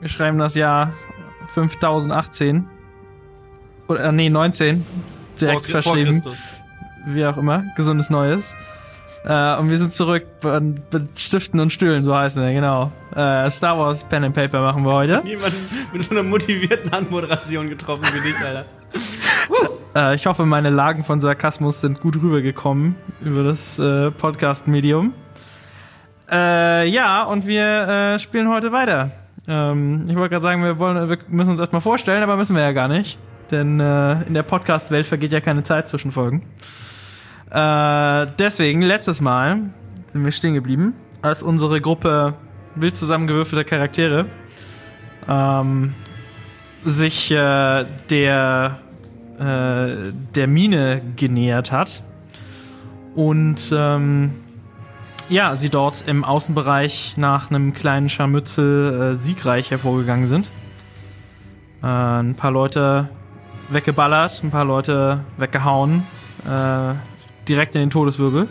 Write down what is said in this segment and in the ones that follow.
Wir schreiben das Jahr 5018. Oder, äh, nee, 19. Direkt vor, vor verschrieben. Christus. Wie auch immer. Gesundes Neues. Äh, und wir sind zurück mit Stiften und Stühlen, so heißen wir, genau. Äh, Star Wars Pen and Paper machen wir heute. Jemanden mit so einer motivierten Anmoderation getroffen wie dich, Alter. Äh, ich hoffe, meine Lagen von Sarkasmus sind gut rübergekommen über das äh, Podcast-Medium. Äh, ja, und wir spielen heute weiter. Ähm, ich wollte gerade sagen, wir, wollen, wir müssen uns erstmal vorstellen, aber müssen wir ja gar nicht. Denn äh, in der Podcast-Welt vergeht ja keine Zeit zwischen Folgen. Äh, deswegen, letztes Mal sind wir stehen geblieben, als unsere Gruppe wild zusammengewürfelter Charaktere ähm, sich äh, der, äh, der Mine genähert hat. Und ähm, ja, sie dort im Außenbereich nach einem kleinen Scharmützel äh, siegreich hervorgegangen sind. Äh, ein paar Leute weggeballert, ein paar Leute weggehauen. Äh, direkt in den Todeswirbel.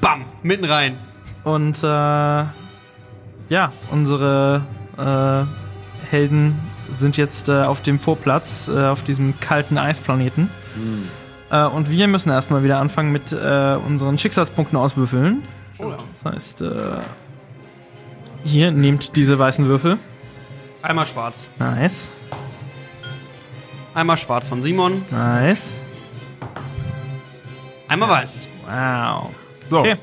Bam! Mitten rein. Und äh, ja, unsere äh, Helden sind jetzt äh, auf dem Vorplatz, auf diesem kalten Eisplaneten. Äh, und wir müssen erstmal wieder anfangen mit äh, unseren Schicksalspunkten auswürfeln. Das heißt, äh, hier nehmt diese weißen Würfel. Einmal schwarz. Nice, Einmal schwarz von Simon. nice. Einmal weiß. Wow. So, Okay.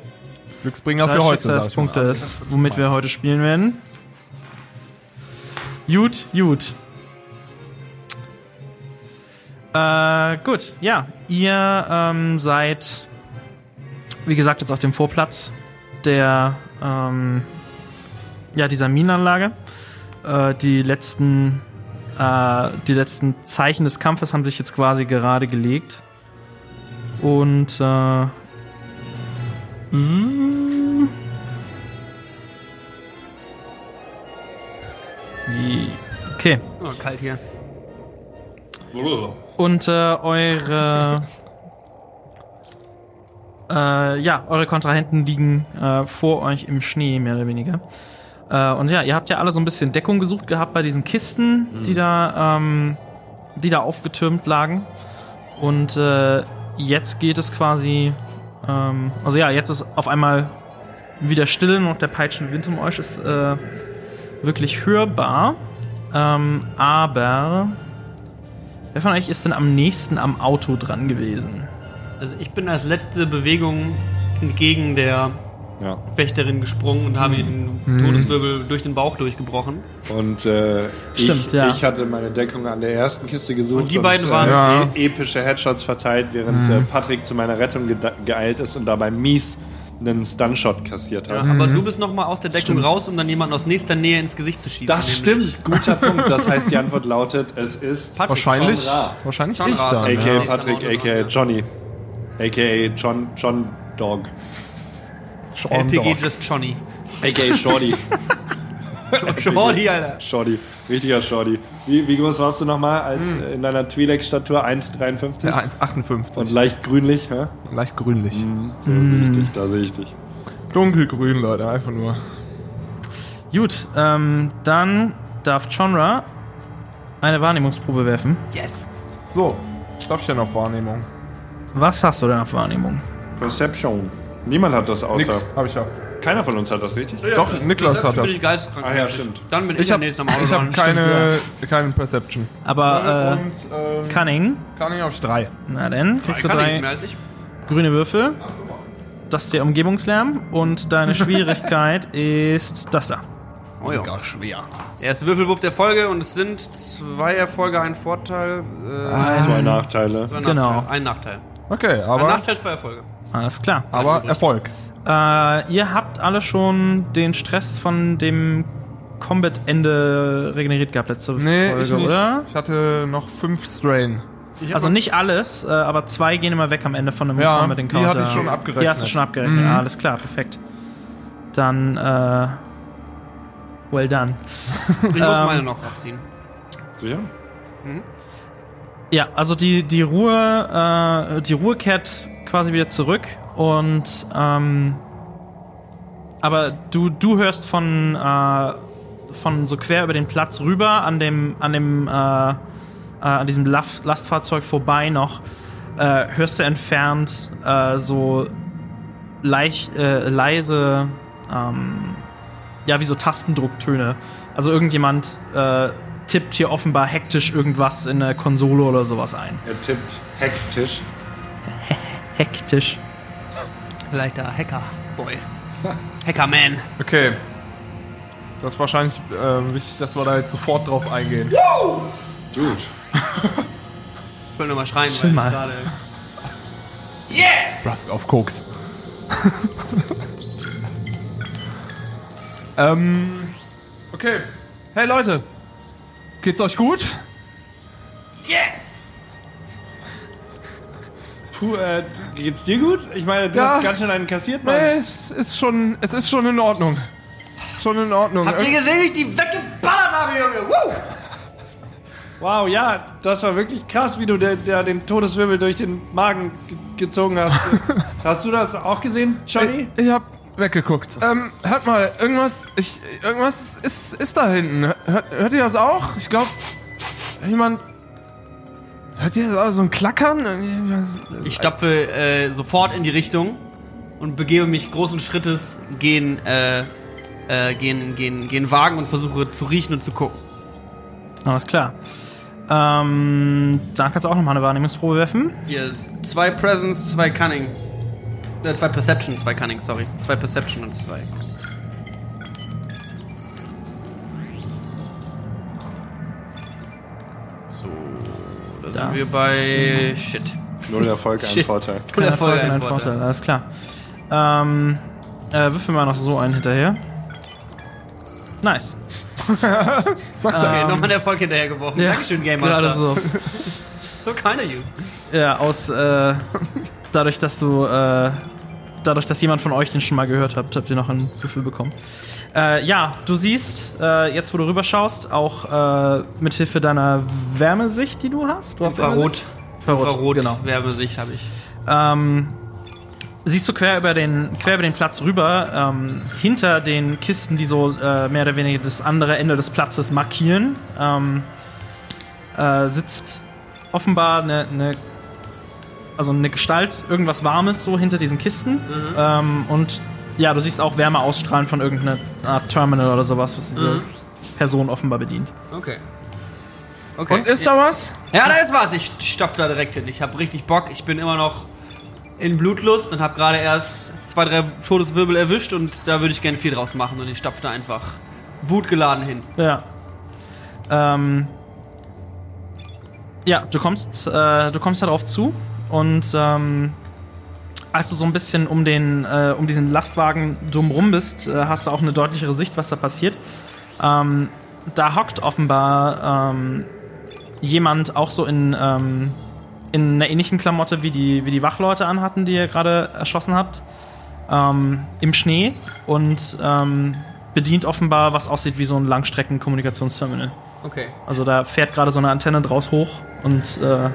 Glücksbringer Drei für heute. Schicksalspunkte ist, womit wir heute spielen werden. Gut, gut. Äh, gut, ja. Ihr ähm, seid, wie gesagt, jetzt auf dem Vorplatz der, ähm, ja, dieser Minenanlage. Äh, die letzten, äh, die letzten Zeichen des Kampfes haben sich jetzt quasi gerade gelegt. Und, äh, Mm. Okay. Oh, kalt hier. Und äh, eure. Äh, ja, eure Kontrahenten liegen äh, vor euch im Schnee, mehr oder weniger. Äh, und ja, ihr habt ja alle so ein bisschen Deckung gesucht gehabt bei diesen Kisten, die da, ähm, die da aufgetürmt lagen. Und äh, jetzt geht es quasi. Ähm, also ja, jetzt ist auf einmal wieder Stille und der peitschende Wind um euch ist äh, wirklich hörbar. Ähm, aber wer von euch ist denn am nächsten am Auto dran gewesen? Also ich bin als letzte Bewegung entgegen der Ja. Wächterin gesprungen und habe den Todeswirbel durch den Bauch durchgebrochen. Und äh, Stimmt, ich, ja. ich hatte meine Deckung an der ersten Kiste gesucht. Und die beiden waren- Ja. e epische Headshots verteilt, während äh, Patrick zu meiner Rettung geda- geeilt ist und dabei mies einen Stunshot kassiert hat. Aber du bist noch mal aus der Deckung Stimmt. raus, um dann jemanden aus nächster Nähe ins Gesicht zu schießen. Das nämlich. stimmt, guter Punkt. Das heißt, die Antwort lautet, es ist Patrick Wahrscheinlich, wahrscheinlich Schon ich dann. a.k.a. Ja. Patrick, a.k.a. Johnny, a.k.a. John, John Dog, LPG Just Johnny. a.k.a. Shorty. Shorty, Alter. Shorty, richtiger Shorty. Wie, wie groß warst du nochmal als Hm. äh, in deiner Twi'lek-Statur? 1,53? Ja, 1,58. Und leicht grünlich, hä? leicht grünlich. Da sehe ich dich, da sehe ich dich. Dunkelgrün, Leute, einfach nur. Gut, ähm, dann darf Chonra eine Wahrnehmungsprobe werfen. Yes. So, hab ich denn auf Wahrnehmung? Was hast du denn auf Wahrnehmung? Perception. Niemand hat das außer. Nix, hab ich ja. Keiner von uns hat das, richtig? Doch, Niklas hat bin das. ich geisteskrank. Ah ja, stimmt. Dann bin ich, Ich der hab, nächste am Auto ich hab dran. keine, keine Perception. Aber äh, Und ähm, Cunning, ich auf drei. na dann kriegst du drei mehr als ich. grüne Würfel. Das ist der Umgebungslärm und deine Schwierigkeit ist das da. Oh ja. Mega schwer. Der erste Würfelwurf der Folge und es sind zwei Erfolge, ein Vorteil. Äh, Zwei Nachteile. zwei genau. Nachteile. Ein Nachteil. Okay, Ein aber, Nachteil, zwei Erfolge. Alles klar. aber Erfolg. Äh, ihr habt alle schon den Stress von dem Combat-Ende regeneriert gehabt letzte Nee, Folge, ich nicht. oder? Ich hatte noch fünf Strain. Also nicht alles, äh, aber zwei gehen immer weg am Ende von einem Ja, Combat die Encounter. hatte ich schon abgerechnet. Die hast du schon abgerechnet. Mhm. Ja, alles klar, perfekt. Dann, äh, well done. Ich muss ähm, meine noch abziehen. Sicher? Ja, also die, die Ruhe, äh, die Ruhe kehrt quasi wieder zurück und ähm, aber du, du hörst von äh, von so quer über den Platz rüber an dem, an dem, äh, äh, an diesem Last Lastfahrzeug vorbei noch, äh, hörst du entfernt äh, so leicht, leise, ähm, ja, wie so Tastendrucktöne. Also irgendjemand tippt hier offenbar hektisch irgendwas in eine Konsole oder sowas ein. Er tippt hektisch. Hektisch. Vielleicht der Hacker, Boy. Hackerman. Okay. Das ist wahrscheinlich äh, wichtig, dass wir da jetzt sofort drauf eingehen. Gut. Ich will nur mal schreien, Chill weil mal. ich gerade. Brusk auf Koks. ähm. Okay. Hey Leute. Geht's euch gut? Puh, äh, geht's dir gut? Ich meine, du Ja. hast ganz schön einen kassiert, Mann. Nee, es ist schon, es ist schon in Ordnung. Schon in Ordnung. Habt ihr gesehen, wie ich die weggeballert habe, Junge? Woo! Wow, ja, das war wirklich krass, wie du der, der den Todeswirbel durch den Magen ge gezogen hast. hast du das auch gesehen, Johnny? Ich, ich hab weggeguckt. Ähm, hört mal, irgendwas, ich, irgendwas ist, ist da hinten. Hört, hört ihr das auch? Ich glaube, jemand, hört ihr das auch, so ein Klackern? Ich stapfe äh, sofort in die Richtung und begebe mich großen Schrittes gehen, äh, äh, gehen, gehen, gehen Wagen und versuche zu riechen und zu gucken. Alles klar. Ähm, dann kannst du auch nochmal eine Wahrnehmungsprobe werfen. Hier, zwei Presence, zwei Cunning. Äh, zwei Perception, zwei Cunning, sorry. Zwei Perception und zwei. So, da sind Das- wir bei Shit. Null Erfolg, ein. Vorteil. Kein Erfolg, kein ein Vorteil. Vorteil. Alles klar. Ähm, äh, würfel mal noch so einen hinterher. Nice. Sag's Okay, ja. nochmal einen Erfolg hinterhergeworfen. Dankeschön, Game Master. Gerade so. So kind of you. Ja, aus, äh, dadurch, dass du, äh, dadurch, dass jemand von euch den schon mal gehört habt, habt ihr noch ein Gefühl bekommen. Äh, ja, du siehst, äh, jetzt wo du rüberschaust, auch äh, mithilfe deiner Wärmesicht, die du hast. Du hast Infrarot. Infrarot, Infrarot, genau. Wärmesicht habe ich. Ähm, siehst du quer über den, quer über den Platz rüber, ähm, hinter den Kisten, die so äh, mehr oder weniger das andere Ende des Platzes markieren, ähm, äh, sitzt offenbar eine, eine, also eine Gestalt, irgendwas Warmes so hinter diesen Kisten. Ähm, und ja, du siehst auch Wärme ausstrahlen von irgendeiner Art Terminal oder sowas, was diese Mhm. Person offenbar bedient. Okay. Okay. Und ist da was? Ja, da ist was. Ich stopf da direkt hin. Ich habe richtig Bock. Ich bin immer noch in Blutlust und habe gerade erst zwei, drei Todeswirbel erwischt und da würde ich gerne viel draus machen und ich stopf da einfach wutgeladen hin. Ja. Ähm, ja, du kommst, äh, du kommst darauf zu und ähm, als du so ein bisschen um den, äh, um diesen Lastwagen drumrum bist, äh, hast du auch eine deutlichere Sicht, was da passiert. Ähm, da hockt offenbar ähm, jemand auch so in, ähm, in einer ähnlichen Klamotte wie die, wie die Wachleute anhatten, die ihr gerade erschossen habt, ähm, im Schnee und ähm, bedient offenbar, was aussieht wie so ein Langstrecken-Kommunikationsterminal. Okay. Also da fährt gerade so eine Antenne draus hoch und äh,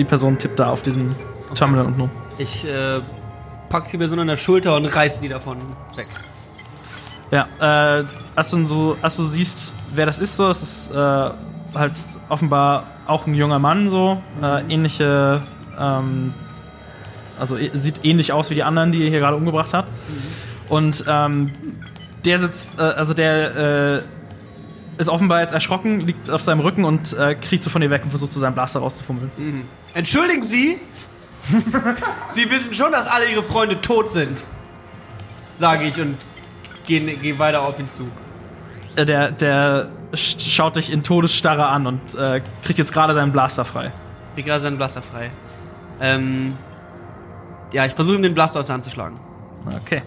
die Person tippt da auf diesem Terminal unten rum. Ich äh, pack die Person an der Schulter und reiß die davon weg. Ja, äh, als du, so, als du siehst, wer das ist, so, das ist äh, halt offenbar auch ein junger Mann, so, äh, ähnliche, ähm, also eh- sieht ähnlich aus wie die anderen, die ihr hier gerade umgebracht habt. Und ähm, der sitzt, äh, also der äh, ist offenbar jetzt erschrocken, liegt auf seinem Rücken und äh, kriecht so von dir weg und versucht so seinen Blaster rauszufummeln. Entschuldigen Sie! Sie wissen schon, dass alle Ihre Freunde tot sind. Sage ich und gehe geh weiter auf ihn zu. Äh, der, der sch- schaut dich in Todesstarre an und äh, kriegt jetzt gerade seinen Blaster frei. Krieg gerade seinen Blaster frei. Ähm. Ja, ich versuche ihm den Blaster aus der Hand zu schlagen. Okay.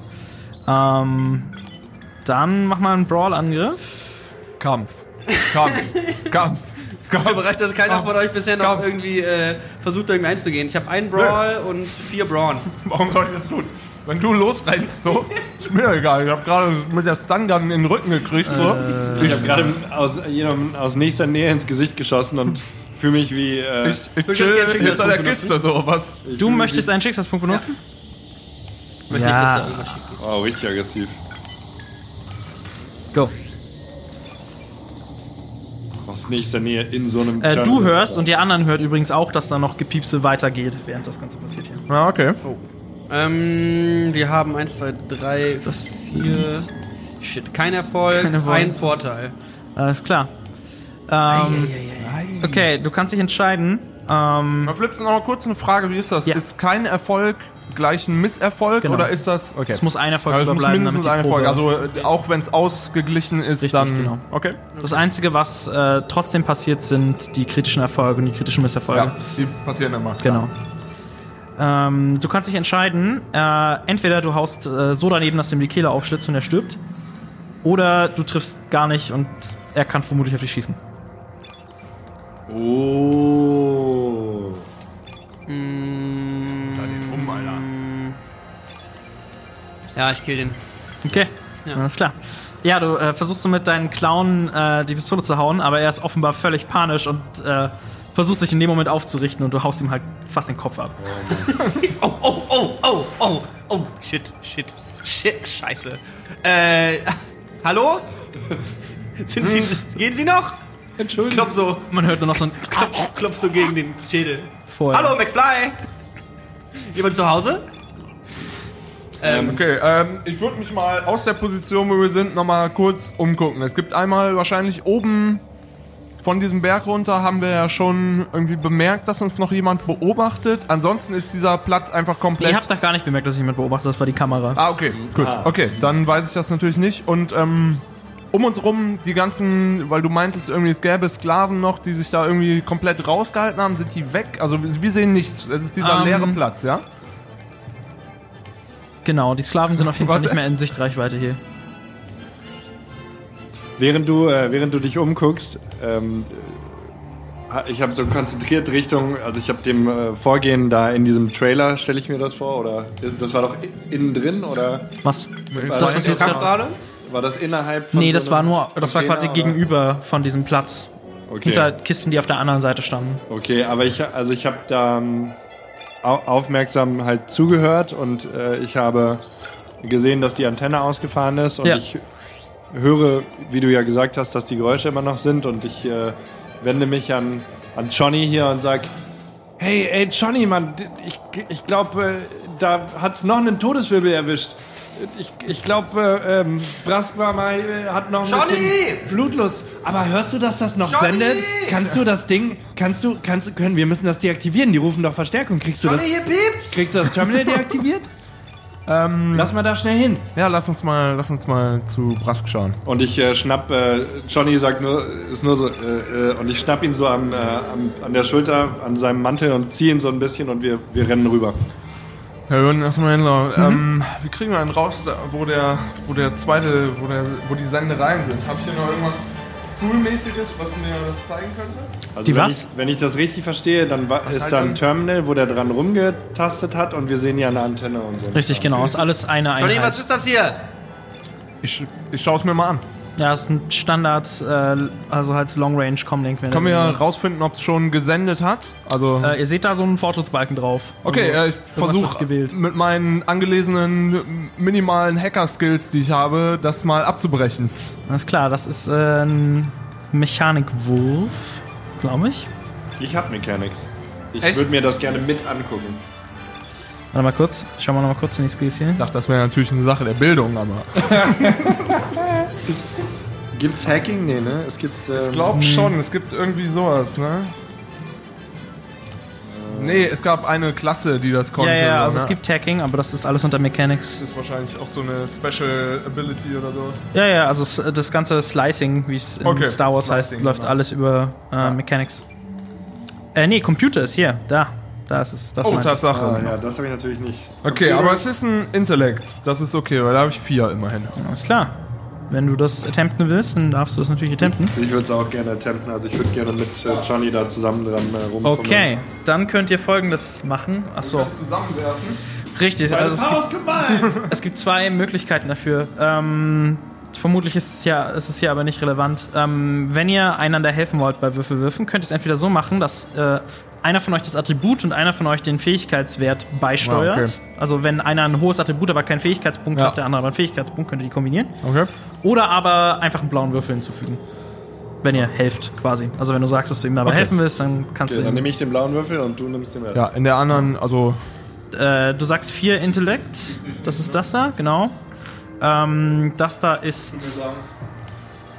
Ähm, dann mach mal einen Brawl-Angriff. Kampf. Kampf. Kampf. Kampf. Überrascht, dass keiner von euch bisher noch Komm. irgendwie äh, versucht, irgendwie einzugehen. Ich habe einen Brawl und vier Brawn. Warum soll ich das tun? Wenn du losrennst, so, ist mir egal. Ich hab gerade mit der Stun-Gun in den Rücken gekriegt, so. Ich habe gerade aus, jemandem aus nächster Nähe ins Gesicht geschossen und fühle mich wie. Äh, Ich, ich chill hinter der Kiste, so, was. ich Du möchtest einen Schicksalspunkt benutzen? Ich möchte Ja. nicht, Wow, richtig aggressiv. Go. Aus nächster Nähe in so einem Äh, du hörst und die anderen hört übrigens auch, dass da noch Gepiepse weitergeht, während das Ganze passiert hier. Ja, okay. Ähm, wir haben 1, 2, 3, 4. Shit, kein Erfolg, Kein Erfolg. ein Vorteil. Alles klar. Ähm, okay, du kannst dich entscheiden. Ähm, Mal Flips, noch mal kurz eine Frage, wie ist das? Ja. Ist kein Erfolg gleich ein Misserfolg Genau. oder ist das... Okay. es muss ein Erfolg muss überbleiben, mindestens damit ein Erfolg. Also äh, auch wenn es ausgeglichen ist, Richtig, dann... genau. Okay. das Einzige, was äh, trotzdem passiert, sind die kritischen Erfolge und die kritischen Misserfolge. Ja, die passieren immer. Genau. Ähm, du kannst dich entscheiden, äh, entweder du haust äh, so daneben, dass du ihm die Kehle aufschlitzt und er stirbt, oder du triffst gar nicht und er kann vermutlich auf dich schießen. Oh. Mm, ja, ich kill den. Okay, Ja. alles klar. Ja, du äh, versuchst so mit deinen Klauen äh, die Pistole zu hauen, aber er ist offenbar völlig panisch und äh, versucht sich in dem Moment aufzurichten und du haust ihm halt fast den Kopf ab. Oh, oh, oh, oh, oh, oh, shit, shit, shit, scheiße. Äh, hallo? Sind Sie, gehen Sie noch? Entschuldigung. Klopf so, Man hört nur noch so ein klopf, klopf so gegen den Schädel. vorher. Hallo, McFly! Jemand zu Hause? Ähm, Okay, ähm, ich würde mich mal aus der Position, wo wir sind, nochmal kurz umgucken. Es gibt einmal wahrscheinlich oben von diesem Berg runter haben wir ja schon irgendwie bemerkt, dass uns noch jemand beobachtet. Ansonsten ist dieser Platz einfach komplett. Ihr habt doch gar nicht bemerkt, dass ich jemand beobachtet, das war die Kamera. Ah, okay, gut. Okay, dann weiß ich das natürlich nicht. Und ähm, um uns rum, die ganzen, weil du meintest irgendwie, es gäbe Sklaven noch, die sich da irgendwie komplett rausgehalten haben, sind die weg? Also wir sehen nichts. Es ist dieser Ähm, leere Platz, ja? Genau, die Sklaven sind auf jeden Fall nicht mehr in Sichtreichweite hier. Während du, äh, während du dich umguckst, ähm, äh, ich habe so konzentriert Richtung, also ich habe dem äh, Vorgehen da in diesem Trailer, stelle ich mir das vor, oder ist- das war doch innen drin, oder Was? war Das, was jetzt gerade. war das innerhalb von Nee, so das war nur, das war quasi oder? gegenüber von diesem Platz. Okay. Hinter Kisten, die auf der anderen Seite standen. Okay, aber ich, also ich habe da ähm, aufmerksam halt zugehört und äh, ich habe gesehen, dass die Antenne ausgefahren ist und Ja. ich höre, wie du ja gesagt hast, dass die Geräusche immer noch sind und ich äh, wende mich an, an Johnny hier und sag, Hey, ey, Johnny, Mann, ich, ich glaube, äh, da hat's noch einen Todeswirbel erwischt. Ich, ich glaube, äh, ähm, Brastmama äh, hat noch ein Johnny! bisschen Blutlust. Aber hörst du, dass das noch Johnny! sendet? Kannst du das Ding, kannst du, kannst, können, wir müssen das deaktivieren. Die rufen doch Verstärkung. Kriegst du das, hier pieps! kriegst du das Terminal deaktiviert? Ähm, Lass mal da schnell hin. ja, lass uns mal, lass uns mal zu Brask schauen. und ich äh, schnapp, äh, Johnny sagt nur, ist nur so, äh, äh, und ich schnapp ihn so am, äh, am, an der Schulter, an seinem Mantel und ziehe ihn so ein bisschen und wir, wir rennen rüber. Wir würden erstmal hinlaufen. Ähm, wie kriegen wir einen raus, wo der, wo der zweite, wo, der, wo die Sendereien sind? Habe ich hier noch irgendwas Toolmäßiges, was mir das zeigen könnte? Also Die wenn was? Ich, wenn ich das richtig verstehe, dann wa- ist da ein? Terminal, wo der dran rumgetastet hat und wir sehen ja eine Antenne und so. Richtig, genau. Ist alles eine Johnny, Einheit. was ist das hier? Ich, ich schaue es mir mal an. Ja, ist ein Standard, äh, also halt Long Range Comlink. Können wir rausfinden, ob es schon gesendet hat? Also. Äh, ihr seht da so einen Fortschrittsbalken drauf. Okay, also, äh, ich versuche gewählt. mit meinen angelesenen minimalen Hacker-Skills, die ich habe, das mal abzubrechen. Alles klar, das ist äh, ein Mechanikwurf, glaube ich. Ich hab Mechanics. Ich würde mir das gerne mit angucken. Warte mal kurz, schauen wir noch mal kurz in die Skills hier. Ich dachte, das wäre natürlich eine Sache der Bildung, aber. Gibt's Hacking? Nee, ne? Es gibt. Ähm, Ich glaube schon, es gibt irgendwie sowas, ne? Nee, es gab eine Klasse, die das konnte. Ja, ja, so, also ne? es gibt Hacking, aber das ist alles unter Mechanics. Das ist wahrscheinlich auch so eine Special Ability oder sowas. Ja, ja, also das ganze Slicing, wie es in Okay, Star Wars heißt, Slicing, läuft genau. alles über äh, Mechanics. Äh, nee, Computer ist hier, da. Da ist es. Das Oh. Tatsache. Ah, ja, das habe ich natürlich nicht. Okay, aber es ist ein Intellekt. Das ist okay, weil da habe ich vier immerhin. Alles klar. Wenn du das attempten willst, dann darfst du das natürlich attempten. Ich würde es auch gerne attempten. Also ich würde gerne mit äh, Johnny da zusammen dran äh, rumfummeln. Okay, dann könnt ihr folgendes machen. Achso, Zusammenwerfen. richtig. Also es gibt, es gibt zwei Möglichkeiten dafür. Ähm, vermutlich ist es, ja, ist es hier aber nicht relevant. Ähm, wenn ihr einander helfen wollt bei Würfelwürfen, könnt ihr es entweder so machen, dass äh, einer von euch das Attribut und einer von euch den Fähigkeitswert beisteuert. Ah, okay. Also wenn einer ein hohes Attribut, aber keinen Fähigkeitspunkt Ja. hat, der andere aber einen Fähigkeitspunkt, könnt ihr die kombinieren. Okay. Oder aber einfach einen blauen Würfel hinzufügen. wenn ihr helft, quasi. Also wenn du sagst, dass du ihm dabei Okay. helfen willst, dann kannst Okay, du dann nehme ich den blauen Würfel und du nimmst den Rest. Ja, in der anderen, also Äh, du sagst vier Intellekt. Das ist das da, genau. Ähm, das da ist.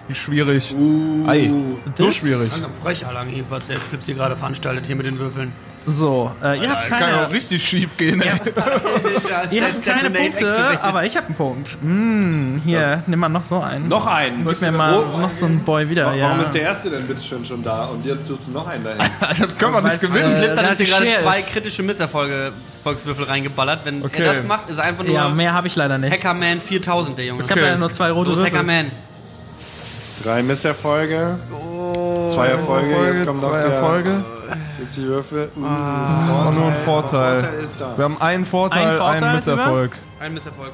wie schwierig. Uh, Ei, so schwierig. Frech, hier, was der Flips hier gerade veranstaltet, hier mit den Würfeln. So, äh, ihr habt Kann ja keine, auch richtig schief gehen, ey. ihr habt keine Punkte, aber ich habe einen Punkt. Hm, hier, nimm mal noch so einen. Noch einen. Gib mir mal noch so einen Boy wieder. Warum ja. ist der erste denn bitte schon schon da und jetzt tust du noch einen dahin? Das können wir nicht gewinnen. äh, Flips hat uns gerade zwei ist. kritische Misserfolge Volkswürfel reingeballert. Wenn Okay. er das macht, ist er einfach nur Ja, mehr habe ich leider nicht. Hackerman 4000, der Junge. Ich habe Okay. ja nur zwei rote Los, Würfel. Hackerman. Drei Misserfolge. Zwei Erfolge. Jetzt kommt noch zwei der Erfolge. Jetzt die Würfel. Uh, Das ist auch nur ein Vorteil. Vorteil. Wir haben einen Vorteil, Einen Vorteil einen Misserfolg. Ein Misserfolg.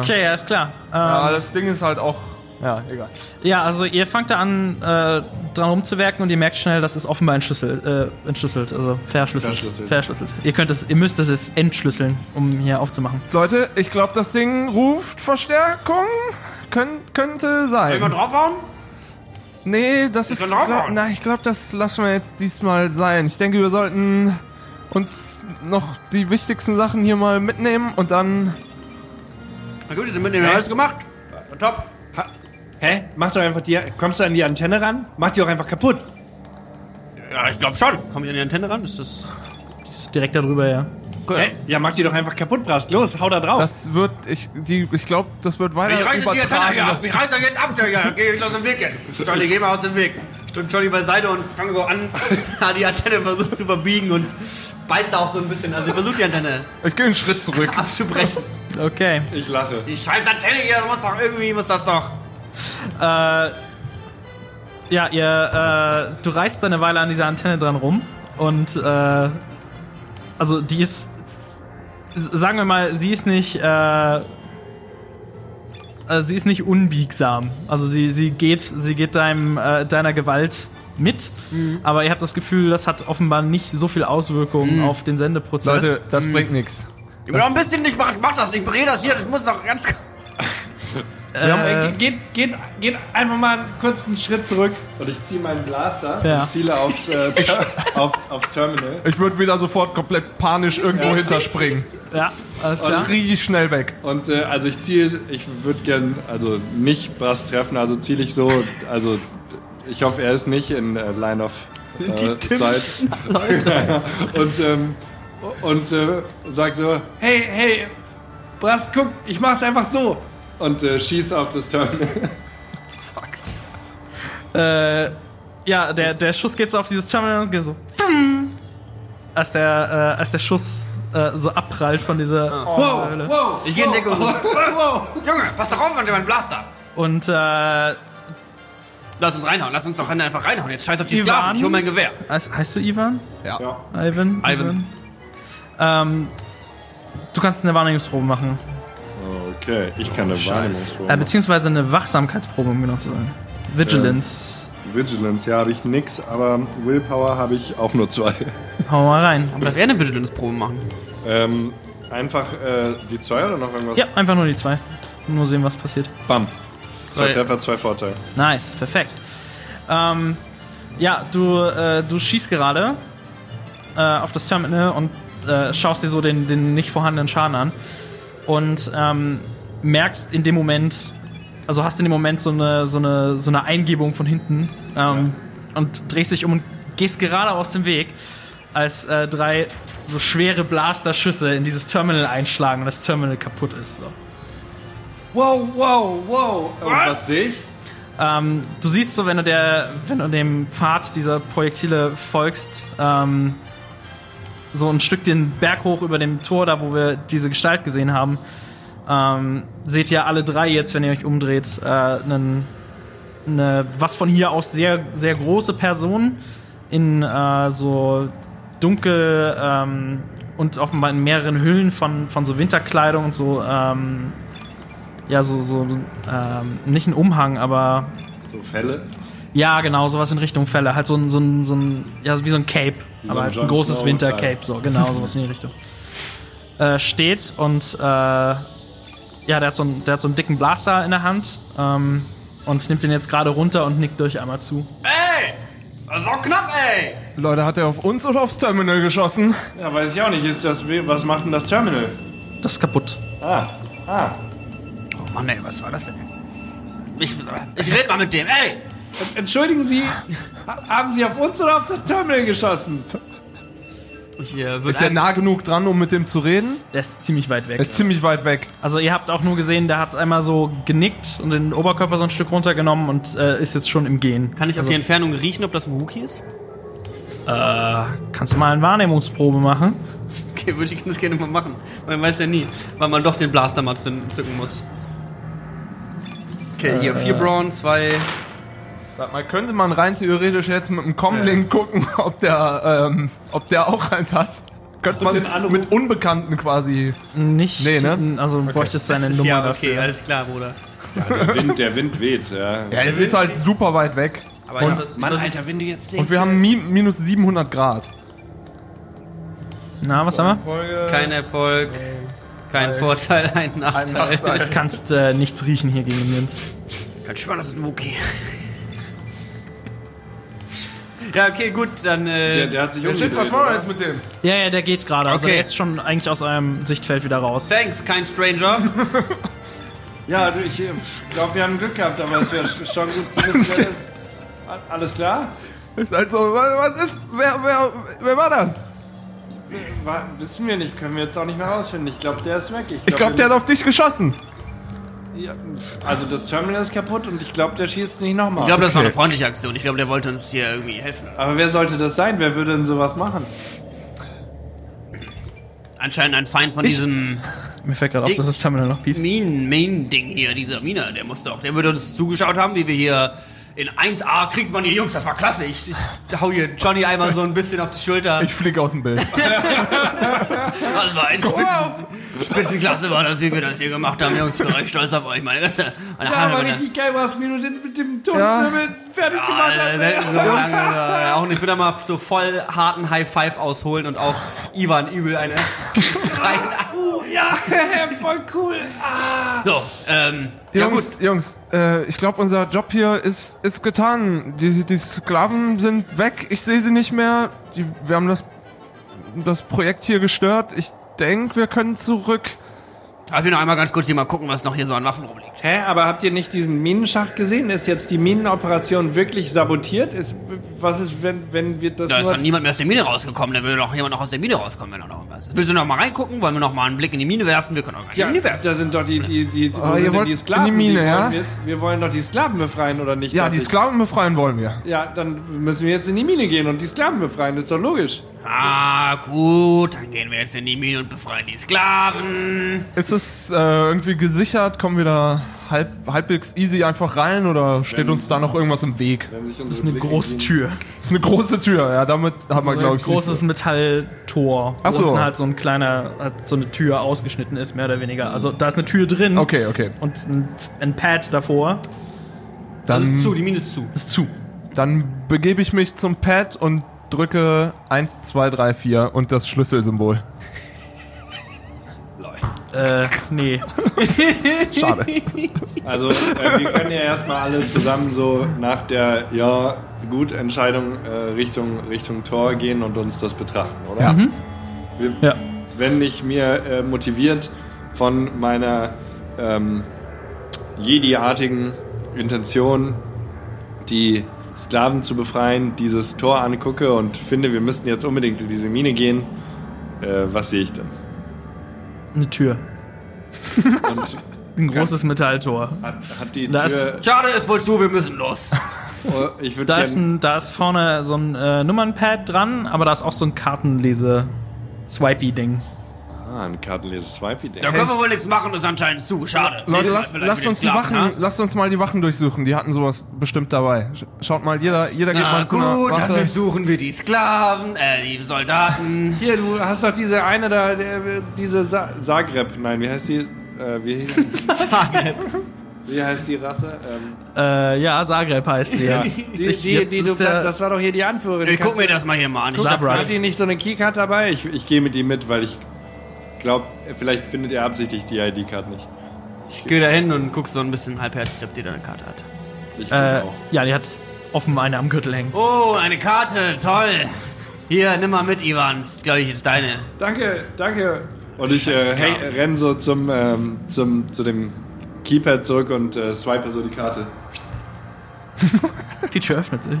Okay, alles klar. Ähm, Ja, das Ding ist halt auch. Ja, egal. Ja, also ihr fangt da an, äh, dran rumzuwerken und ihr merkt schnell, das ist offenbar entschlüsselt, äh, entschlüsselt, also verschlüsselt. Verschlüsselt. Verschlüsselt. Ihr könnt es, ihr müsst es jetzt entschlüsseln, um hier aufzumachen. Leute, ich glaube, das Ding ruft Verstärkung. Kön könnte sein. Will man draufhauen? Nee, das ist. Ist glaub, na, ich glaube, das lassen wir jetzt diesmal sein. Ich denke, wir sollten uns noch die wichtigsten Sachen hier mal mitnehmen und dann. Na gut, die sind mit dem alles gemacht. Top. Hä? Mach doch einfach die. Kommst du an die Antenne ran? Mach die auch einfach kaputt. Ja, ich glaube schon. Komm ich an die Antenne ran? Ist das. Die ist direkt darüber, ja. Hä? Ja, mach die doch einfach kaputt, Brast. Los, hau da drauf. Das wird. Ich, die, ich glaube, das wird weiter Ich reiß jetzt die Antenne übertragen. hier ab. Ich reiß jetzt ab. Ja, geh ich aus dem Weg jetzt. Johnny, geh mal aus dem Weg. Stund Johnny beiseite und fang so an, die Antenne versucht zu verbiegen und beißt da auch so ein bisschen. Also ich versuche die Antenne Ich gehe einen Schritt zurück. abzubrechen. Okay. Ich lache. Die scheiß Antenne hier, muss doch irgendwie, muss das doch. Äh, ja, ihr, äh, du reißt eine Weile an dieser Antenne dran rum und, äh, also die ist, sagen wir mal, sie ist nicht, äh, äh, sie ist nicht unbiegsam. Also sie, sie geht, sie geht deinem, äh, deiner Gewalt mit, aber ihr habt das Gefühl, das hat offenbar nicht so viel Auswirkungen auf den Sendeprozess. Leute, das bringt nichts. Ich will doch ein bisschen nicht, mach, mach das nicht, dreh das hier, das muss doch ganz. Wir haben äh, Geht, geht, geht einfach mal kurz einen Schritt zurück und ich ziehe meinen Blaster Ja. Ich ziele aufs, äh, auf, aufs Terminal. Ich würde wieder sofort komplett panisch irgendwo hinterspringen. ja, alles klar. Und richtig schnell weg. Und äh, also ich ziele, ich würde gern, also nicht Brast treffen, also ziele ich so, also ich hoffe, er ist nicht in äh, Line of äh, Sight. und ähm, und äh, sag so, Hey, hey, Brast, guck, ich mach's einfach so. Und äh, schieß auf das Terminal. Äh, ja, der, der Schuss geht so auf dieses Terminal und geht so. Als der, äh, als der Schuss äh, so abprallt von dieser Wow, Höhle. wow. Ich geh in Deckung. Junge, pass doch auf, Mann, mein Blaster. Und äh, Lass uns reinhauen, lass uns doch einfach reinhauen. Jetzt scheiß auf die Ivan? Sklaven, ich hol mein Gewehr. heißt, heißt du Ivan? Ja. Ivan? Ivan. Ähm, du kannst eine Wahrnehmungsprobe machen. Okay, ich kann eine Wahrnehmungsprobe. Äh, beziehungsweise eine Wachsamkeitsprobe, um genau zu sein. Vigilance. Vigilance, ja, habe ich nix, aber Willpower habe ich auch nur zwei. Hau mal rein. Aber wäre eine Vigilance-Probe machen. ähm, einfach äh, die zwei oder noch irgendwas? Ja, einfach nur die zwei. Nur sehen, was passiert. Bam. Zwei Drei. Treffer, zwei Vorteile. Nice, perfekt. Ähm, ja, du, äh, du schießt gerade äh, auf das Terminal und äh, schaust dir so den, den nicht vorhandenen Schaden an und ähm, merkst in dem Moment, also hast in dem Moment so eine, so eine, so eine Eingebung von hinten ähm, und drehst dich um und gehst gerade aus dem Weg, als äh, drei so schwere Blasterschüsse in dieses Terminal einschlagen und das Terminal kaputt ist. So. Wow, wow, wow. Und was sehe ich? Ähm, du siehst so, wenn du, der, wenn du dem Pfad dieser Projektile folgst, ähm, so ein Stück den Berg hoch über dem Tor, da wo wir diese Gestalt gesehen haben, ähm, seht ihr alle drei jetzt, wenn ihr euch umdreht, äh, einen, eine, was von hier aus sehr, sehr große Person in äh, so dunkel ähm, und offenbar in mehreren Hüllen von, von so Winterkleidung und so, ähm, ja, so, so ähm, nicht ein Umhang, aber So Fälle. ja, genau, sowas in Richtung Fälle. Halt so ein, so ein, so ein ja, wie so ein Cape. so aber ein halt ein großes Wintercape, so, genau, sowas in die Richtung. Äh, steht und, äh, ja, der hat, so einen, der hat so einen dicken Blaster in der Hand ähm, und nimmt den jetzt gerade runter und nickt euch einmal zu. Ey! Das ist auch knapp, ey! Leute, hat er auf uns oder aufs Terminal geschossen? Ja, weiß ich auch nicht. Ist das, was macht denn das Terminal? Das ist kaputt. Ah, ah. Oh Mann, ey, was war das denn jetzt? Ich, ich red mal mit dem, ey! Entschuldigen Sie, ha- haben Sie auf uns oder auf das Terminal geschossen? Ich äh, Ist er nah genug dran, um mit dem zu reden? Der ist ziemlich weit weg. Er ist ziemlich weit weg. Also ihr habt auch nur gesehen, der hat einmal so genickt und den Oberkörper so ein Stück runtergenommen und äh, ist jetzt schon im Gehen. Kann ich auf also, die Entfernung riechen, ob das ein Wookie ist? äh, Kannst du mal eine Wahrnehmungsprobe machen? Okay, würde ich das gerne mal machen. Man weiß ja nie, weil man doch den Blaster mal zücken muss. Okay, hier vier Brawn, zwei. Sag mal, könnte man rein theoretisch jetzt mit dem Comlink gucken, ob der, ähm, ob der auch eins hat? Könnte man mit Unbekannten quasi. Nicht. Nee, ne? Also bräuchtest seine Das ist Nummer ja dafür. okay, alles klar, Bruder. Der Wind, der Wind weht, ja. Ja, es ist halt super weit weg. Aber ich vers- ich vers- wenn du jetzt Und wir haben mi minus 700 Grad. Na, was haben wir? kein Erfolg, kein Vorteil, ein Nachteil. Du kannst äh, nichts riechen hier gegen den Wind. Kann schwören, das ist ein Wookie. Ja, okay, gut, dann. Äh, Der, der hat sich umgedreht. was machen wir jetzt mit dem? Ja, ja, der geht gerade. Also Okay. der ist schon eigentlich aus eurem Sichtfeld wieder raus. Thanks, kein Stranger. Ja, du, ich glaube, wir haben Glück gehabt, aber es wäre schon gut zu wissen, wer das. Alles klar? Ist halt so, was was ist, wer, wer, wer war das? War, wissen wir nicht, können wir jetzt auch nicht mehr rausfinden. Ich glaube, der ist weg. Ich glaube, der hat auf dich geschossen. Ja, also das Terminal ist kaputt und ich glaube, der schießt nicht nochmal. Ich glaube, das war eine freundliche Aktion. Ich glaube, der wollte uns hier irgendwie helfen. aber wer sollte das sein? Wer würde denn sowas machen? Anscheinend ein Feind von Ich- diesem Mir fällt gerade auf, dass das Terminal noch piepst. Minen, Main-Ding hier, dieser Miner, der muss doch, der würde uns zugeschaut haben, wie wir hier in 1A Kriegsmann, die Jungs, das war klasse. Ich, ich hau hier Johnny einmal so ein bisschen auf die Schulter. Ich flieg aus dem Bild. Das war ein Spitzen, Spitzenklasse war das, wie wir das hier gemacht haben, Jungs. Ich bin recht stolz auf euch. Meine meine Ja, Hand, aber meine, richtig geil war es, wie du den mit dem Ja. Tonwirbel fertig gemacht ja, hast. selten so ey. lange, ja, auch nicht. Ich würde da mal so voll harten High Five ausholen und auch Ivan übel eine rein. Ja, voll cool. So, ähm, ja. Jungs, Jungs, äh, ich glaube, unser Job hier ist, ist getan. Die, die Sklaven sind weg. Ich sehe sie nicht mehr. Die, wir haben das, das Projekt hier gestört. Ich denke, wir können zurück. Darf ich noch einmal ganz kurz hier mal gucken, was noch hier so an Waffen rumliegt? Hä, aber habt ihr nicht diesen Minenschacht gesehen? Ist jetzt die Minenoperation wirklich sabotiert? Ist, was ist, wenn, wenn wir das Da ist doch niemand mehr aus der Mine rausgekommen. Da würde doch jemand noch aus der Mine rauskommen, wenn er noch was ist. Willst du noch mal reingucken? Wollen wir noch mal einen Blick in die Mine werfen? Wir können auch ja, in die Mine werfen. da sind doch die, die, die, wo Ah, ihr sind denn die in Sklaven? die Mine, wollen ja? Wir, wir wollen doch die Sklaven befreien, oder nicht? Ja, die? Sklaven befreien wollen wir. Ja, dann müssen wir jetzt in die Mine gehen und die Sklaven befreien, das ist doch logisch. Ah, gut. Dann gehen wir jetzt in die Mine und befreien die Sklaven. Ist es äh, irgendwie gesichert? Kommen wir da halb, halbwegs easy einfach rein oder steht uns da noch irgendwas im Weg? Wenn Das ist eine Blicke große. Tür. Das ist eine große Tür, ja, damit hat man, So glaube ein ich, großes Metalltor. Ach so. Unten halt so ein kleiner, halt so eine Tür ausgeschnitten ist, mehr oder weniger. Also da ist eine Tür drin. Okay, okay. Und ein, ein Pad davor Das ist zu, Dann, die Mine ist zu. ist zu. dann begebe ich mich zum Pad und drücke 1, 2, 3, 4 und das Schlüsselsymbol. Äh, nee. Schade. Also, äh, wir können ja erstmal alle zusammen so nach der, ja, gut Entscheidung äh, Richtung, Richtung Tor gehen und uns das betrachten, oder? Ja. Wir, Ja. Wenn ich mir äh, motiviert von meiner ähm, Jedi-artigen Intention, die Sklaven zu befreien, dieses Tor angucke und finde, wir müssten jetzt unbedingt in diese Mine gehen, äh, was sehe ich denn? Eine Tür. Und Ein großes Metalltor. hat, hat die Das- Tür... Schade, es wolltest du, wir müssen los. Oh, ich Da ist, ein, da ist vorne so ein äh, Nummernpad dran, aber da ist auch so ein Kartenlese-Swipey-Ding. Ah, ein Kartenlese-Swipey-Ding. Da können wir wohl nichts machen, ist anscheinend zu. Schade. Leute, Nächstes Mal lasst, vielleicht lasst mit den uns Sklaven, Wachen, ne? lasst uns mal die Wachen durchsuchen. Die hatten sowas bestimmt dabei. Sch- Schaut mal, jeder, jeder geht Na mal zu einer gut, dann Wache. durchsuchen wir die Sklaven, äh, die Soldaten. Hier, du hast doch diese eine da, der, diese Sa Zagreb, nein, wie heißt die? Äh, wie, wie heißt die Rasse? Ähm, Äh, ja, Zagreb heißt sie jetzt. die, Ich- die, jetzt die, ist du, der- das war doch hier die Anführerin. Ich guck mir das mal hier mal an. Ich hab- Hat die nicht so eine Keycard dabei? Ich, ich ich gehe mit ihm mit, weil ich glaube, vielleicht findet er absichtlich die ID-Card nicht. Ich gehe da hin und guck so ein bisschen halbherzig, ob die da eine Karte hat. Ich Äh, auch. ja, die hat offen eine am Gürtel hängen. Oh, eine Karte, toll. Hier, nimm mal mit, Ivan. Das ist, glaube ich, jetzt deine. Danke, danke. Und ich äh, hey, Kram. renn so zum, ähm, zum, zu dem Keypad zurück und äh, swipe so die Karte. Die Tür öffnet sich.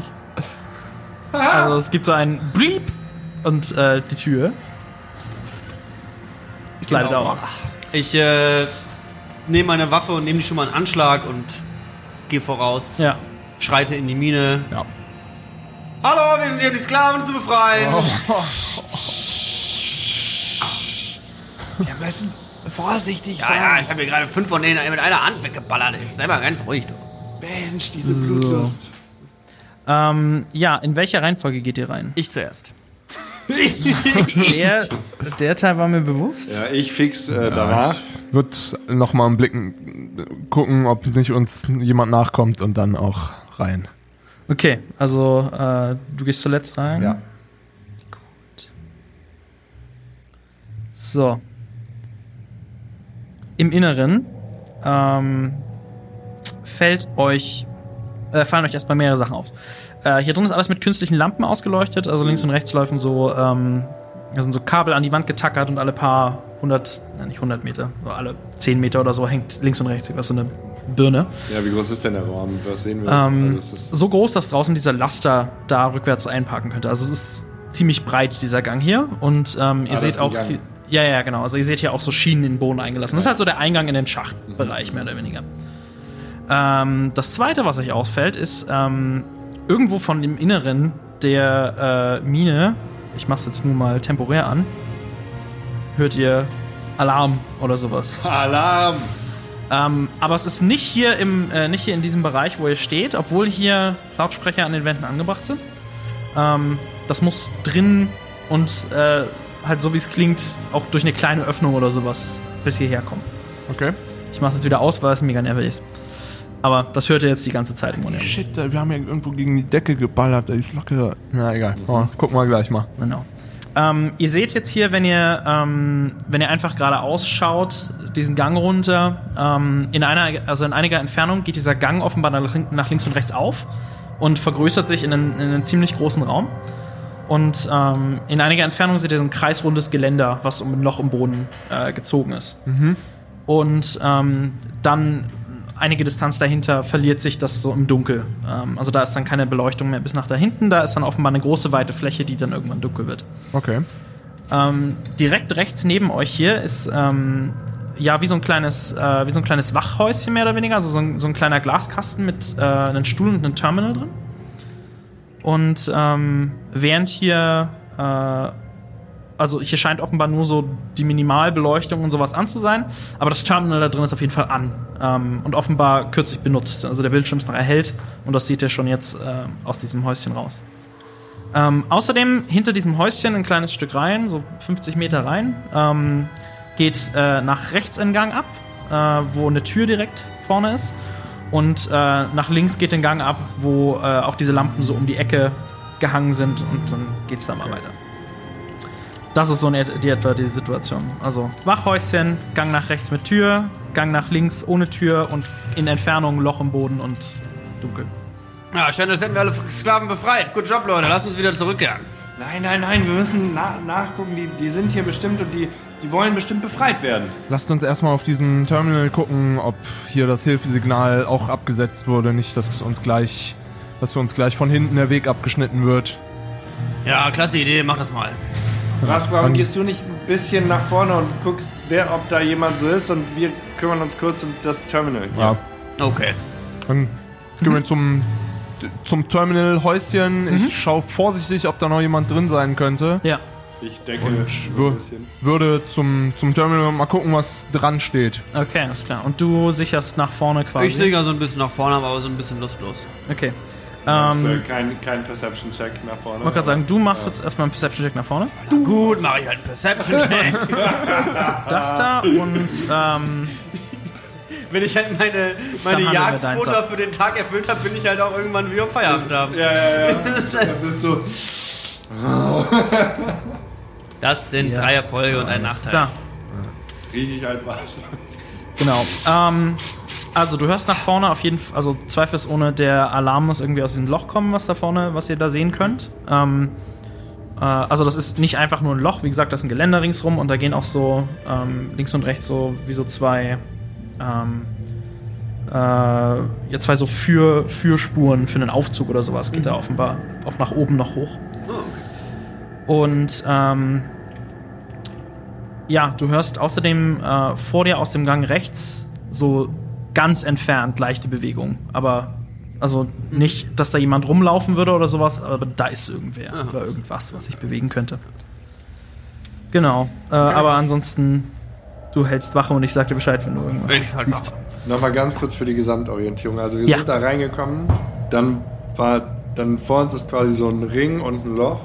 Also es gibt so ein Bleep und äh, die Tür Genau. auf. Ich äh, nehme meine Waffe und nehme die schon mal in Anschlag und gehe voraus. Ja. Schreite in die Mine. Ja. Hallo, wir sind hier, um die Sklaven zu befreien. Wir müssen vorsichtig Ja, ja, ich habe mir gerade fünf von denen mit einer Hand weggeballert. Jetzt sei mal ganz ruhig, du. Mensch, diese So. Blutlust. Ähm, ja, in welcher Reihenfolge geht ihr rein? Ich zuerst. Der, der Teil war mir bewusst. Ja, ich fix äh, danach. Wird noch mal einen Blick gucken, ob nicht uns jemand nachkommt und dann auch rein. Okay, also äh, du gehst zuletzt rein. Ja. Gut. So. Im Inneren ähm, fällt euch, äh, fallen euch erstmal mehrere Sachen auf. Äh, hier drin ist alles mit künstlichen Lampen ausgeleuchtet, also links und rechts laufen so, ähm, da sind so Kabel an die Wand getackert und alle paar hundert, nein, nicht 100 Meter, so alle 10 Meter oder so hängt links und rechts was so eine Birne. Ja, wie groß ist denn der Raum? Was sehen wir? Ähm, Also, so groß, dass draußen dieser Laster da rückwärts einparken könnte. Also es ist ziemlich breit, dieser Gang hier. Und ähm, ihr Ah, seht auch. Gang. Ja, ja, genau. Also ihr seht hier auch so Schienen in den Boden eingelassen. Das ist halt so der Eingang in den Schachtbereich, mehr oder weniger. Ähm, das zweite, was euch auffällt, ist ähm, irgendwo von dem Inneren der äh, Mine, ich mach's jetzt nur mal temporär an, hört ihr Alarm oder sowas. Alarm! Ähm, aber es ist nicht hier, im, äh, nicht hier in diesem Bereich, wo ihr steht, obwohl hier Lautsprecher an den Wänden angebracht sind. Ähm, das muss drin und äh, halt so wie es klingt, auch durch eine kleine Öffnung oder sowas bis hierher kommen. Okay. Ich mach's jetzt wieder aus, weil es mega nervig ist. Aber das hört ihr jetzt die ganze Zeit im Grunde. Shit, wir haben ja irgendwo gegen die Decke geballert. Da ist locker. Na egal. Oh, gucken wir gleich mal. Genau. Ähm, ihr seht jetzt hier, wenn ihr, ähm, wenn ihr einfach gerade ausschaut, diesen Gang runter, ähm, in einer, also in einiger Entfernung geht dieser Gang offenbar nach, nach links und rechts auf und vergrößert sich in einen, in einen ziemlich großen Raum. Und ähm, in einiger Entfernung seht ihr so ein kreisrundes Geländer, was um ein Loch im Boden äh, gezogen ist. Und ähm, dann einige Distanz dahinter verliert sich das so im Dunkel. Ähm, also da ist dann keine Beleuchtung mehr bis nach da hinten. Da ist dann offenbar eine große weite Fläche, die dann irgendwann dunkel wird. Okay. Ähm, direkt rechts neben euch hier ist ähm, ja wie so ein kleines, äh, wie so ein kleines Wachhäuschen mehr oder weniger, also so ein, so ein kleiner Glaskasten mit äh, einem Stuhl und einem Terminal drin. Und ähm, während hier, äh, also hier scheint offenbar nur so die Minimalbeleuchtung und sowas an zu sein, aber das Terminal da drin ist auf jeden Fall an ähm, und offenbar kürzlich benutzt. Also der Bildschirm ist noch erhellt und das seht ihr schon jetzt äh, aus diesem Häuschen raus. Ähm, außerdem hinter diesem Häuschen ein kleines Stück rein, so 50 Meter rein, ähm, geht äh, nach rechts ein Gang ab, äh, wo eine Tür direkt vorne ist. Und äh, nach links geht ein Gang ab, wo äh, auch diese Lampen so um die Ecke gehangen sind und dann geht's da mal weiter. Das ist so in et- die etwa die Situation. Also Wachhäuschen, Gang nach rechts mit Tür, Gang nach links ohne Tür und in Entfernung Loch im Boden und dunkel. Ja, schön, als hätten wir alle Sklaven befreit. Gut Job, Leute. Lasst uns wieder zurückkehren. Nein, nein, nein, wir müssen na nachgucken. Die, die sind hier bestimmt und die, die wollen bestimmt befreit werden. Lasst uns erstmal auf diesem Terminal gucken, ob hier das Hilfesignal auch abgesetzt wurde. Nicht, dass es uns gleich, dass für uns gleich von hinten der Weg abgeschnitten wird. Ja, klasse Idee. Mach das mal. Rasbram, Wann- gehst du nicht ein bisschen nach vorne und guckst, wer, ob da jemand so ist und wir kümmern uns kurz um das Terminal. Ja. Okay. Dann gehen wir zum, zum Terminal-Häuschen. Ich schaue vorsichtig, ob da noch jemand drin sein könnte. Ja. Ich denke, Und wür bisschen. würde zum, zum Terminal mal gucken, was dran steht. Okay, alles klar. Und du sicherst nach vorne quasi. Ich sehe so ein bisschen nach vorne, aber so ein bisschen lustlos. Okay. Äh, Ähm, kein, kein Perception-Check nach vorne. ich wollte gerade sagen, du machst jetzt erstmal einen Perception-Check nach vorne. Gut, mache ich halt einen Perception-Check. Das da und ähm, Wenn ich halt meine, meine Dann Jagdquota für den Tag erfüllt habe, bin ich halt auch irgendwann wieder Feierabend haben. Ja, ja, ja. da bist du. Das sind Ja. drei Erfolge und ein Nachteil. klar, Riech ich halt was. genau. Ähm, Also du hörst nach vorne auf jeden Fall, also zweifelsohne der Alarm muss irgendwie aus diesem Loch kommen, was da vorne, was ihr da sehen könnt. Ähm, äh, also das ist nicht einfach nur ein Loch, wie gesagt, das ist ein Geländer ringsrum und da gehen auch so ähm, links und rechts so wie so zwei ähm, äh, ja, zwei so für, Führspuren für einen Aufzug oder sowas geht da offenbar auch nach oben noch hoch. Und ähm, ja, du hörst außerdem äh, vor dir aus dem Gang rechts so ganz entfernt leichte Bewegung. Aber also nicht, dass da jemand rumlaufen würde oder sowas, aber da ist irgendwer Aha. oder irgendwas, was sich bewegen könnte. Genau. Äh, aber ansonsten, du hältst Wache und ich sag dir Bescheid, wenn du irgendwas Ich halt siehst. Nochmal ganz kurz für die Gesamtorientierung. Also wir Ja. sind da reingekommen, dann war, dann vor uns ist quasi so ein Ring und ein Loch.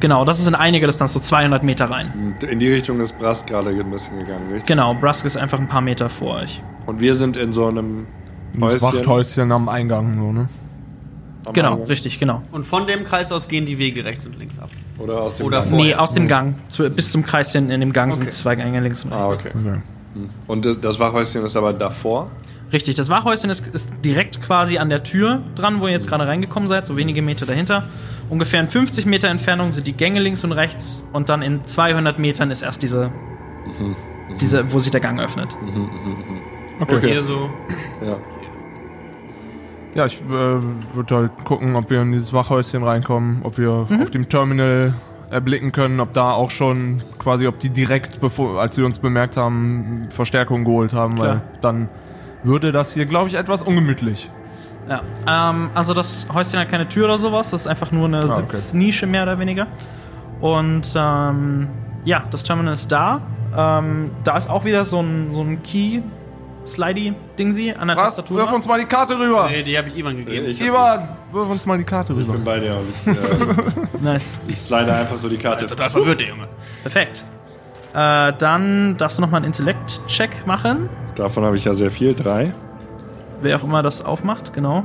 Genau, das ist in einiger Distanz, so 200 Meter rein. In die Richtung ist Brass gerade ein bisschen gegangen, richtig? Genau, Brusk ist einfach ein paar Meter vor euch. Und wir sind in so einem Häuschen. Wachthäuschen am Eingang, so, ne? am Genau, Eingang. richtig, genau. Und von dem Kreis aus gehen die Wege rechts und links ab. Oder aus dem Oder Gang. Nee, aus dem Gang. Zu, bis zum Kreischen in dem Gang Okay. sind zwei Gänge links und Ah, rechts. okay. Okay. Und das- Wachhäuschen ist aber davor. Richtig, das Wachhäuschen ist, ist direkt quasi an der Tür dran, wo ihr jetzt gerade reingekommen seid, so wenige Meter dahinter. Ungefähr in 50 Meter Entfernung sind die Gänge links und rechts und dann in 200 Metern ist erst diese, diese wo sich der Gang öffnet. Okay. Hier so. Ja. Ja, ich äh, würde halt gucken, ob wir in dieses Wachhäuschen reinkommen, ob wir auf dem Terminal erblicken können, ob da auch schon quasi, ob die direkt, bevor, als sie uns bemerkt haben, Verstärkung geholt haben, Klar. weil dann würde das hier, glaube ich, etwas ungemütlich. Ja, ähm, also das Häuschen hat keine Tür oder sowas, das ist einfach nur eine okay. Sitznische mehr oder weniger. Und ähm, ja, das Terminal ist da. Ähm, da ist auch wieder so ein, so ein Key, Slidey-Dingsy an der Was? Tastatur. Wirf uns mal die Karte rüber! Nee, die habe ich Ivan gegeben. Ich, hab- Ivan, wirf uns mal die Karte ich rüber. bin bei dir und ich, äh, Nice. ich slide einfach so die Karte. Total verwirrt, der Junge. Perfekt. Äh, dann darfst du nochmal einen Intellekt-Check machen. Davon habe ich ja sehr viel. Drei. Wer auch immer das aufmacht, genau.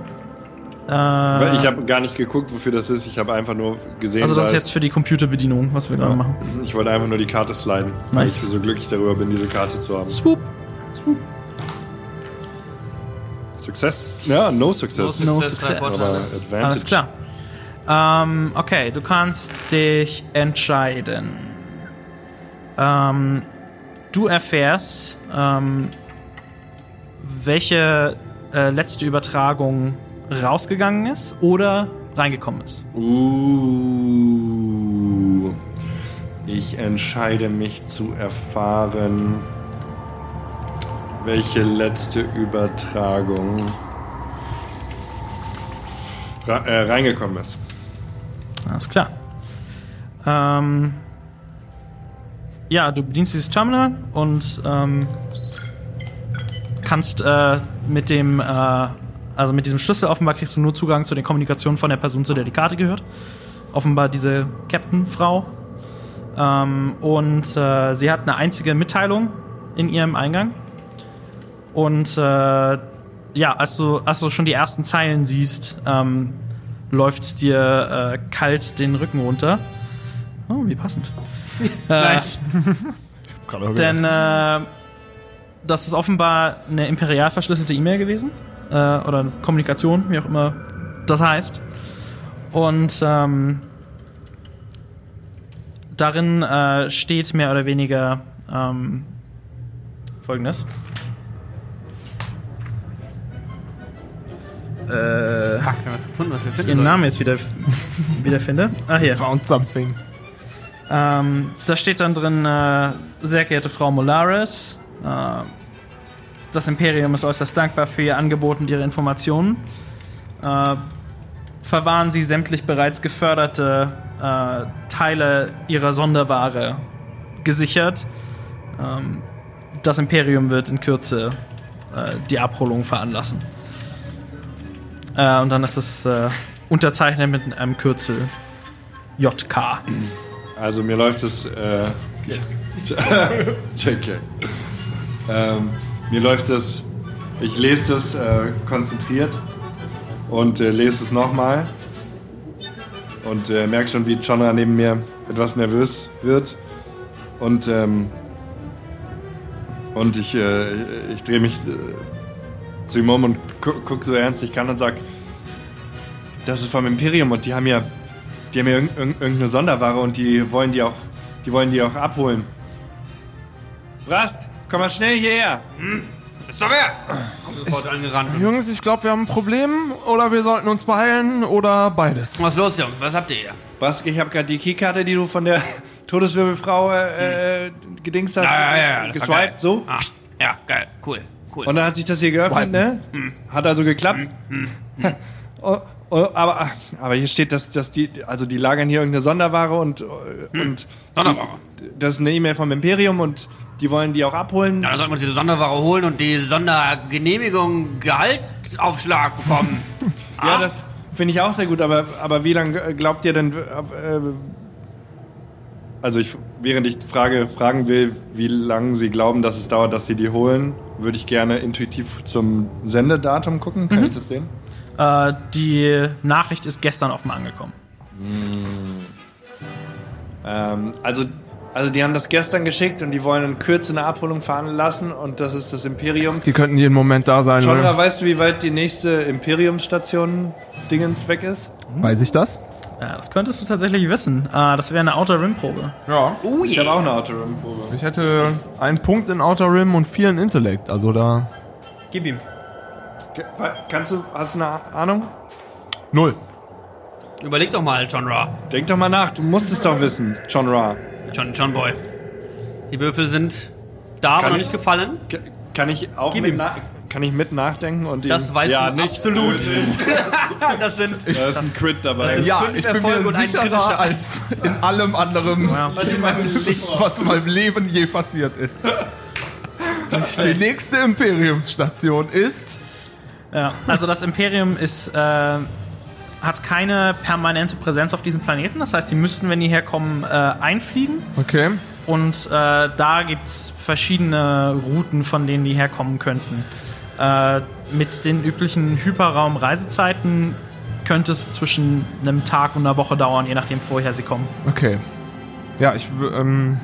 Äh, Weil ich habe gar nicht geguckt, wofür das ist. Ich habe einfach nur gesehen, also das da ist jetzt für die Computerbedienung, was wir gerade machen. Ich wollte einfach nur die Karte sliden, weil ich Nice. so glücklich darüber bin, diese Karte zu haben. Swoop. Success? Ja, no success. No No Success, success. Aber Advantage. Alles klar. Ähm, okay, du kannst dich entscheiden. Ähm, du erfährst, ähm, welche äh, letzte Übertragung rausgegangen ist oder reingekommen ist. Uh, ich entscheide mich zu erfahren, welche letzte Übertragung ra äh, reingekommen ist. Alles klar. Ähm, ja, du bedienst dieses Terminal und ähm, kannst äh, mit dem, äh, also mit diesem Schlüssel offenbar kriegst du nur Zugang zu den Kommunikationen von der Person, zu der die Karte gehört. Offenbar diese Captain-Frau. Ähm, und äh, sie hat eine einzige Mitteilung in ihrem Eingang. Und äh, ja, als du, als du schon die ersten Zeilen siehst, ähm, läuft es dir äh, kalt den Rücken runter. Oh, wie passend. äh, Nice. denn äh, das ist offenbar eine imperial verschlüsselte E-Mail gewesen. Äh, oder eine Kommunikation, wie auch immer das heißt. Und ähm, darin äh, steht mehr oder weniger ähm, folgendes. Äh, Fuck, wir haben was gefunden, was wir finden. ihren. Namen jetzt wieder wiederfinde. Ah, hier. Found something. Ähm, da steht dann drin, äh, sehr geehrte Frau Molares, äh, das Imperium ist äußerst dankbar für Ihr Angebot und Ihre Informationen. Äh, verwahren Sie sämtlich bereits geförderte äh, Teile Ihrer Sonderware gesichert. Ähm, das Imperium wird in Kürze äh, die Abholung veranlassen. Äh, und dann ist es äh, unterzeichnet mit einem Kürzel JK. Also mir läuft es. Äh, JK. Ähm, mir läuft es. Ich lese das äh, konzentriert und äh, lese es nochmal. Und äh, merke schon, wie Chandra neben mir etwas nervös wird. Und, ähm, und ich, äh, ich drehe mich zu ihm um und gu guck so ernst ich kann und sag, das ist vom Imperium und die haben ja, die haben ja irg irg irgendeine Sonderware und die wollen die auch, die wollen die auch abholen. Brask, komm mal schnell hierher. Ist doch wer? Kommt sofort angerannt. Jungs, ich glaube, wir haben ein Problem oder wir sollten uns beeilen oder beides. Was ist los, Jungs? Was habt ihr hier? Brask, ich habe gerade die Keykarte, die du von der Todeswirbelfrau äh, gedingst hast, das war geswiped, geil. so. Ah, ja, geil. Cool. Cool. Und dann hat sich das hier geöffnet, ne? Hat also geklappt. Oh, oh, aber, aber hier steht, dass, dass die, also die lagern hier irgendeine Sonderware und, äh, und Sonderware. Die, das ist eine E-Mail vom Imperium und die wollen die auch abholen. Ja, dann sollten wir uns diese Sonderware holen und die Sondergenehmigung Gehaltsaufschlag bekommen. Ja, das finde ich auch sehr gut, aber, aber wie lange glaubt ihr denn, äh, äh, also ich, während ich Frage, fragen will, wie lange sie glauben, dass es dauert, dass sie die holen, würde ich gerne intuitiv zum Sendedatum gucken. Kann ich das sehen? Äh, die Nachricht ist gestern offen angekommen. Ähm, also, also die haben das gestern geschickt und die wollen in Kürze eine Abholung fahren lassen und das ist das Imperium. Die könnten jeden Moment da sein. Chandra, Jungs. weißt du, wie weit die nächste Imperiumsstation Dingens weg ist? Weiß ich das? Ja, das könntest du tatsächlich wissen. Äh, das wäre eine Outer Rim Probe. Ja. Oh Ich habe auch eine Autoroom-Probe. Ich hätte einen Punkt in Outer Rim und vier in Intellekt. Also da. Gib ihm. Kannst du, hast du eine Ahnung? Null. Überleg doch mal, John Ra. Denk doch mal nach, du musst es doch wissen, John Ra. John, John Boy. Die Würfel sind da, aber Kann noch ich- nicht gefallen. Kann ich auch Gib mit, ihm. na kann ich mit nachdenken und Das ihn- weißt ja, du nicht. absolut. das sind Da ist ein Crit dabei. sind- Ja, Fünf ich bin Erfolge mir und ein sicherer kritischer. als in allem anderen, was in meinem Leben. was in meinem Leben je passiert ist. Die nächste Imperiumsstation ist. Ja, also das Imperium ist, äh, hat keine permanente Präsenz auf diesem Planeten. Das heißt, die müssten, wenn die herkommen, äh, einfliegen. Okay. Und äh, da gibt es verschiedene Routen, von denen die herkommen könnten. Äh, mit den üblichen Hyperraum-Reisezeiten könnte es zwischen einem Tag und einer Woche dauern, je nachdem, woher sie kommen. Okay. Ja, ich. Ähm,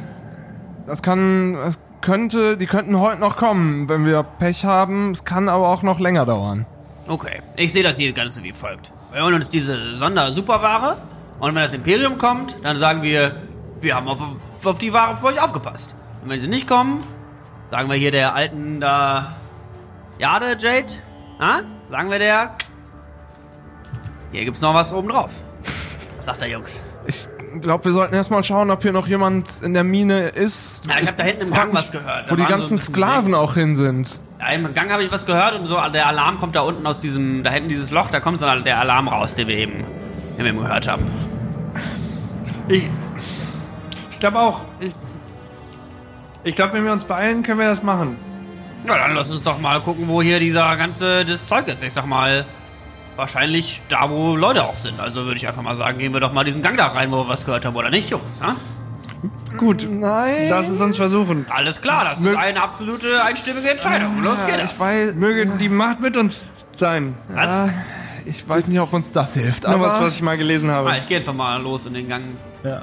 das kann. Es könnte. Die könnten heute noch kommen, wenn wir Pech haben. Es kann aber auch noch länger dauern. Okay, ich sehe das hier Ganze wie folgt. Wir holen uns diese Sonder-Superware und wenn das Imperium kommt, dann sagen wir, wir haben auf, auf die Ware für euch aufgepasst. Und wenn sie nicht kommen, sagen wir hier der alten da Jade Jade, ah? sagen wir der, hier gibt's noch was oben drauf. Was sagt der Jungs? Ich glaube, wir sollten erstmal schauen, ob hier noch jemand in der Mine ist. Ja, ich habe da hinten im Gang was gehört. Da Wo die so ganzen bisschen Sklaven auch hin sind. Ja, Im Gang habe ich was gehört und so, der Alarm kommt da unten aus diesem, da hinten dieses Loch, da kommt so der Alarm raus, den wir eben, den wir eben gehört haben. Ich, ich glaube auch. Ich, ich glaube, wenn wir uns beeilen, können wir das machen. Ja, dann lass uns doch mal gucken, wo hier dieser ganze das Zeug ist. Ich sag mal, wahrscheinlich da, wo Leute auch sind. Also würde ich einfach mal sagen, gehen wir doch mal diesen Gang da rein, wo wir was gehört haben, oder nicht, Jungs? Ha? Gut, Nein. lass es uns versuchen. Alles klar, das ist eine absolute einstimmige Entscheidung. Los geht ich es. weiß, Möge die Macht mit uns sein. Was? ich weiß nicht, ob uns das hilft. Nur Aber was, was ich mal gelesen habe. Ah, ich gehe einfach mal los in den Gang. Ja.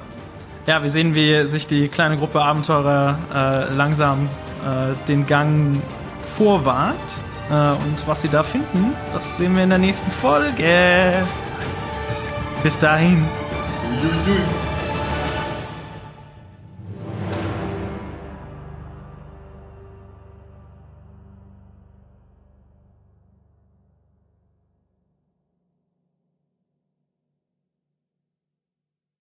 Ja, wir sehen, wie sich die kleine Gruppe Abenteurer äh, langsam äh, den Gang vorwagt. Äh, und was sie da finden, das sehen wir in der nächsten Folge. Bis dahin.